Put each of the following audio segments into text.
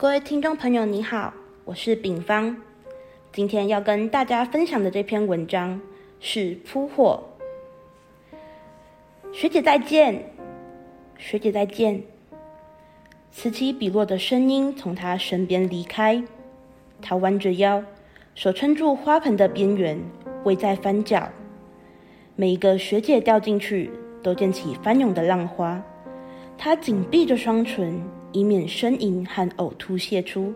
各位听众朋友，你好，我是丙方。今天要跟大家分享的这篇文章是《扑火》。学姐再见，学姐再见。此起彼落的声音从她身边离开，她弯着腰，手撑住花盆的边缘，微在翻搅。每一个学姐掉进去，都溅起翻涌的浪花。她紧闭着双唇，以免呻吟和呕吐泄出。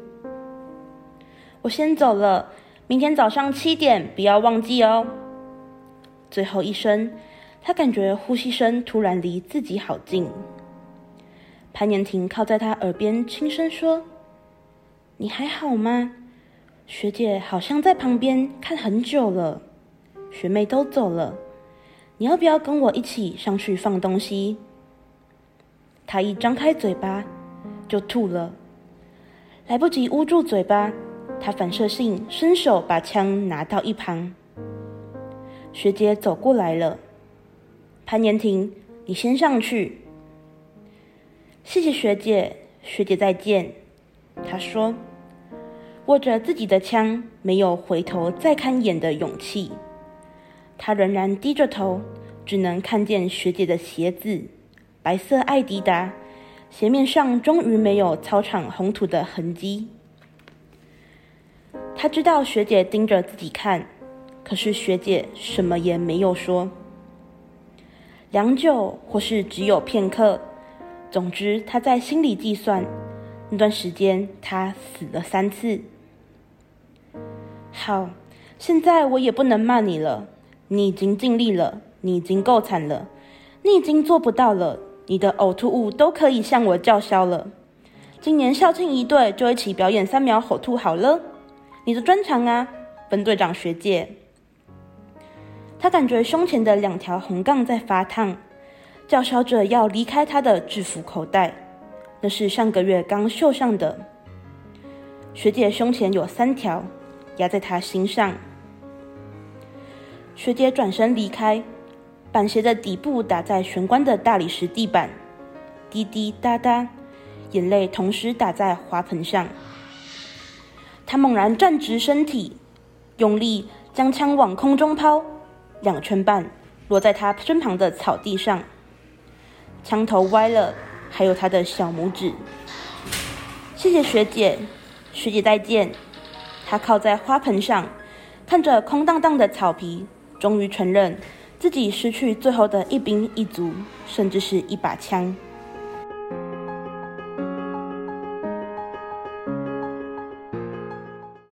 我先走了，明天早上七点不要忘记哦。最后一声，他感觉呼吸声突然离自己好近。潘妍婷靠在他耳边轻声说：“你还好吗？学姐好像在旁边看很久了。学妹都走了，你要不要跟我一起上去放东西？”他一张开嘴巴，就吐了，来不及捂住嘴巴，她反射性伸手把枪拿到一旁。学姐走过来了，潘延婷，你先上去。谢谢学姐，学姐再见。她说，握着自己的枪，没有回头再看眼的勇气。她仍然低着头，只能看见学姐的鞋子。白色爱迪达鞋面上终于没有操场红土的痕迹。他知道学姐盯着自己看，可是学姐什么也没有说。良久，或是只有片刻，总之他在心里计算，那段时间他死了三次。好，现在我也不能骂你了，你已经尽力了，你已经够惨了，你已经做不到了。你的呕吐物都可以向我叫嚣了。今年校庆一队就一起表演三秒呕吐好了，你的专长啊，分队长学姐。他感觉胸前的两条红杠在发烫，叫嚣着要离开他的制服口袋，那是上个月刚绣上的。学姐胸前有三条，压在他心上。学姐转身离开。板鞋的底部打在玄关的大理石地板，滴滴答答，眼泪同时打在花盆上。他猛然站直身体，用力将枪往空中抛，两圈半落在他身旁的草地上。枪头歪了，还有他的小拇指。谢谢学姐，学姐再见。他靠在花盆上，看着空荡荡的草皮，终于承认。自己失去最后的一兵一卒，甚至是一把枪。